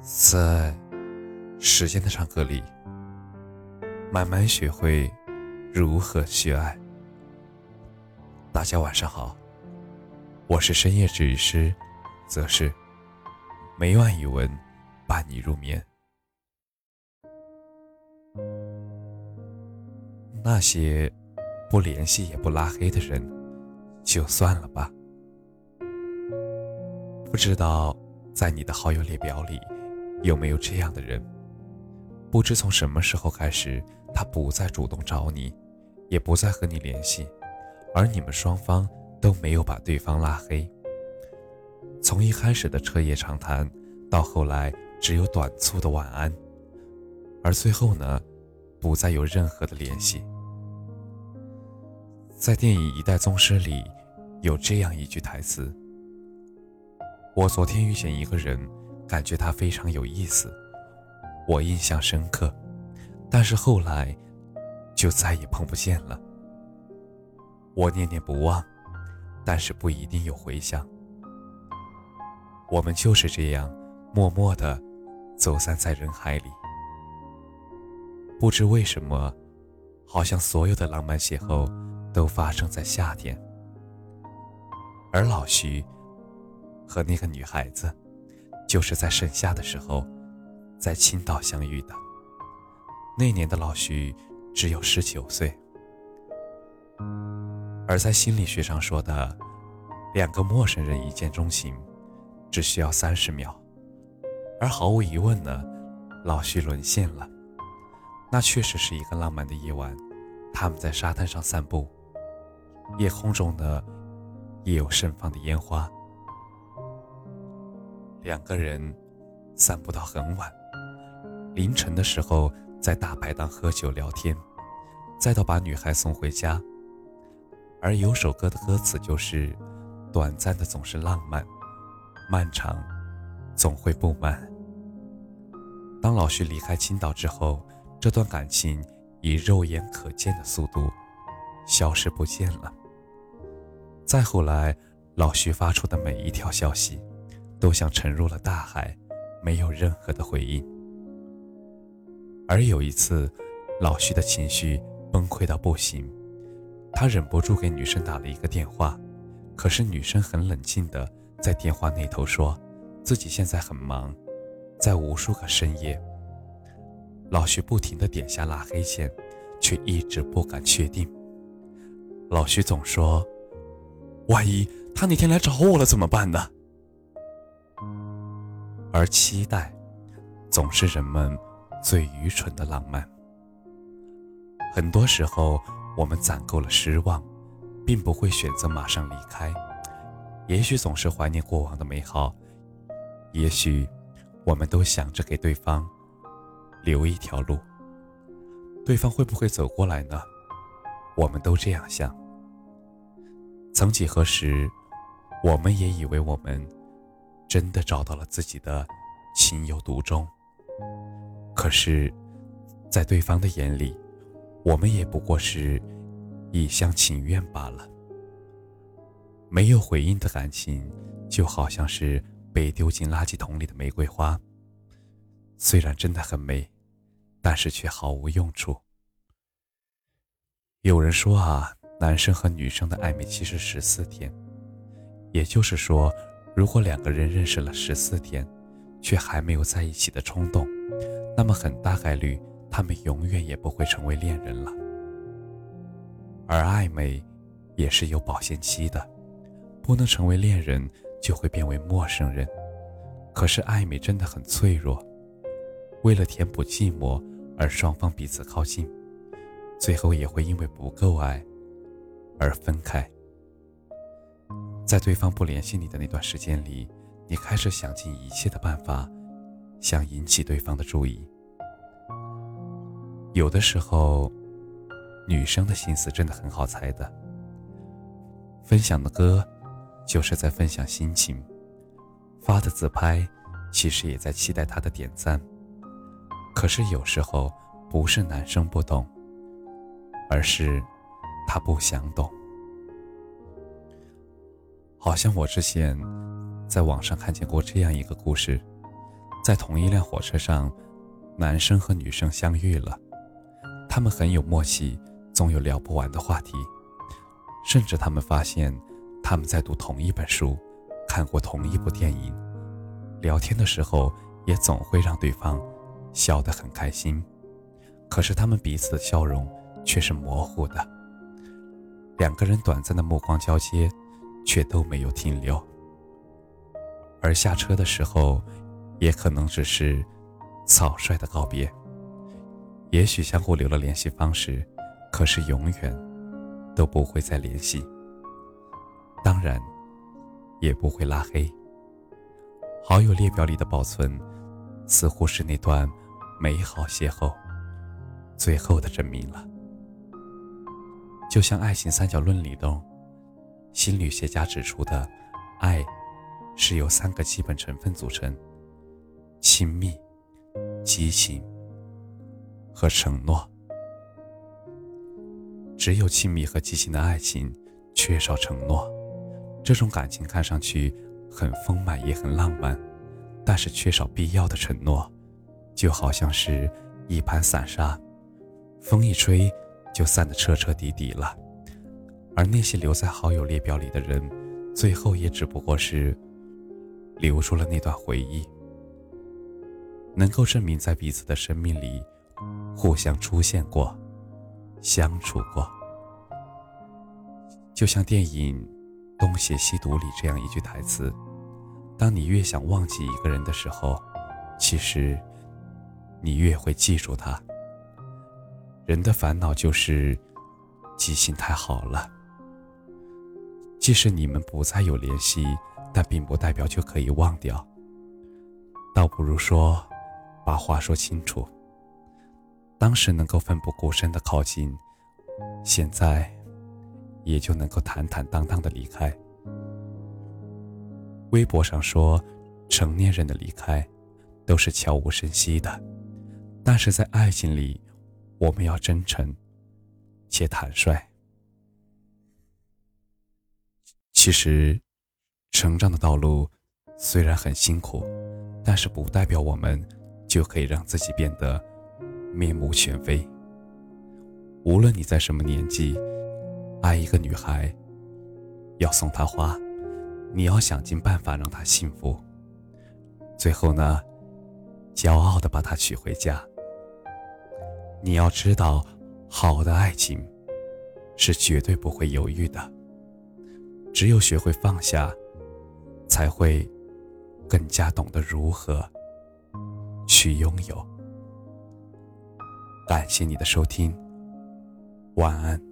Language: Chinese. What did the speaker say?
在时间的长河里，慢慢学会如何去爱。大家晚上好，我是深夜治愈师，则是每晚一文伴你入眠。那些不联系也不拉黑的人，就算了吧。不知道在你的好友列表里。有没有这样的人？不知从什么时候开始，他不再主动找你，也不再和你联系，而你们双方都没有把对方拉黑。从一开始的彻夜长谈，到后来只有短促的晚安，而最后呢，不再有任何的联系。在电影《一代宗师》里，有这样一句台词：“我昨天遇见一个人。”感觉他非常有意思，我印象深刻，但是后来就再也碰不见了。我念念不忘，但是不一定有回响。我们就是这样默默的走散在人海里。不知为什么，好像所有的浪漫邂逅都发生在夏天，而老徐和那个女孩子。就是在盛夏的时候，在青岛相遇的。那年的老徐只有十九岁，而在心理学上说的，两个陌生人一见钟情，只需要三十秒。而毫无疑问呢，老徐沦陷了。那确实是一个浪漫的夜晚，他们在沙滩上散步，夜空中呢，也有盛放的烟花。两个人散步到很晚，凌晨的时候在大排档喝酒聊天，再到把女孩送回家。而有首歌的歌词就是：“短暂的总是浪漫，漫长总会不满。”当老徐离开青岛之后，这段感情以肉眼可见的速度消失不见了。再后来，老徐发出的每一条消息。都像沉入了大海，没有任何的回应。而有一次，老徐的情绪崩溃到不行，他忍不住给女生打了一个电话，可是女生很冷静的在电话那头说，自己现在很忙，在无数个深夜。老徐不停的点下拉黑键，却一直不敢确定。老徐总说，万一他哪天来找我了怎么办呢？而期待，总是人们最愚蠢的浪漫。很多时候，我们攒够了失望，并不会选择马上离开。也许总是怀念过往的美好，也许我们都想着给对方留一条路。对方会不会走过来呢？我们都这样想。曾几何时，我们也以为我们。真的找到了自己的情有独钟，可是，在对方的眼里，我们也不过是一厢情愿罢了。没有回应的感情，就好像是被丢进垃圾桶里的玫瑰花，虽然真的很美，但是却毫无用处。有人说啊，男生和女生的暧昧期是十四天，也就是说。如果两个人认识了十四天，却还没有在一起的冲动，那么很大概率他们永远也不会成为恋人了。而暧昧也是有保鲜期的，不能成为恋人就会变为陌生人。可是暧昧真的很脆弱，为了填补寂寞而双方彼此靠近，最后也会因为不够爱而分开。在对方不联系你的那段时间里，你开始想尽一切的办法，想引起对方的注意。有的时候，女生的心思真的很好猜的。分享的歌，就是在分享心情；发的自拍，其实也在期待他的点赞。可是有时候，不是男生不懂，而是他不想懂。好像我之前在网上看见过这样一个故事，在同一辆火车上，男生和女生相遇了，他们很有默契，总有聊不完的话题，甚至他们发现他们在读同一本书，看过同一部电影，聊天的时候也总会让对方笑得很开心。可是他们彼此的笑容却是模糊的，两个人短暂的目光交接，却都没有停留。而下车的时候，也可能只是草率的告别。也许相互留了联系方式，可是永远都不会再联系。当然，也不会拉黑。好友列表里的保存，似乎是那段美好邂逅。最后的证明了，就像爱情三角论里头，心理学家指出的，爱是由三个基本成分组成：亲密、激情和承诺。只有亲密和激情的爱情，缺少承诺。这种感情看上去很丰满，也很浪漫，但是缺少必要的承诺，就好像是一盘散沙。风一吹，就散得彻彻底底了。而那些留在好友列表里的人，最后也只不过是留住了那段回忆，能够证明在彼此的生命里互相出现过、相处过。就像电影《东邪西毒》里这样一句台词：“当你越想忘记一个人的时候，其实你越会记住他。”人的烦恼就是记性太好了。即使你们不再有联系，但并不代表就可以忘掉。倒不如说，把话说清楚。当时能够奋不顾身的靠近，现在也就能够坦坦荡荡的离开。微博上说，成年人的离开都是悄无声息的，但是在爱情里。我们要真诚且坦率。其实，成长的道路虽然很辛苦，但是不代表我们就可以让自己变得面目全非。无论你在什么年纪，爱一个女孩，要送她花，你要想尽办法让她幸福。最后呢，骄傲的把她娶回家。你要知道，好的爱情是绝对不会犹豫的。只有学会放下，才会更加懂得如何去拥有。感谢你的收听，晚安。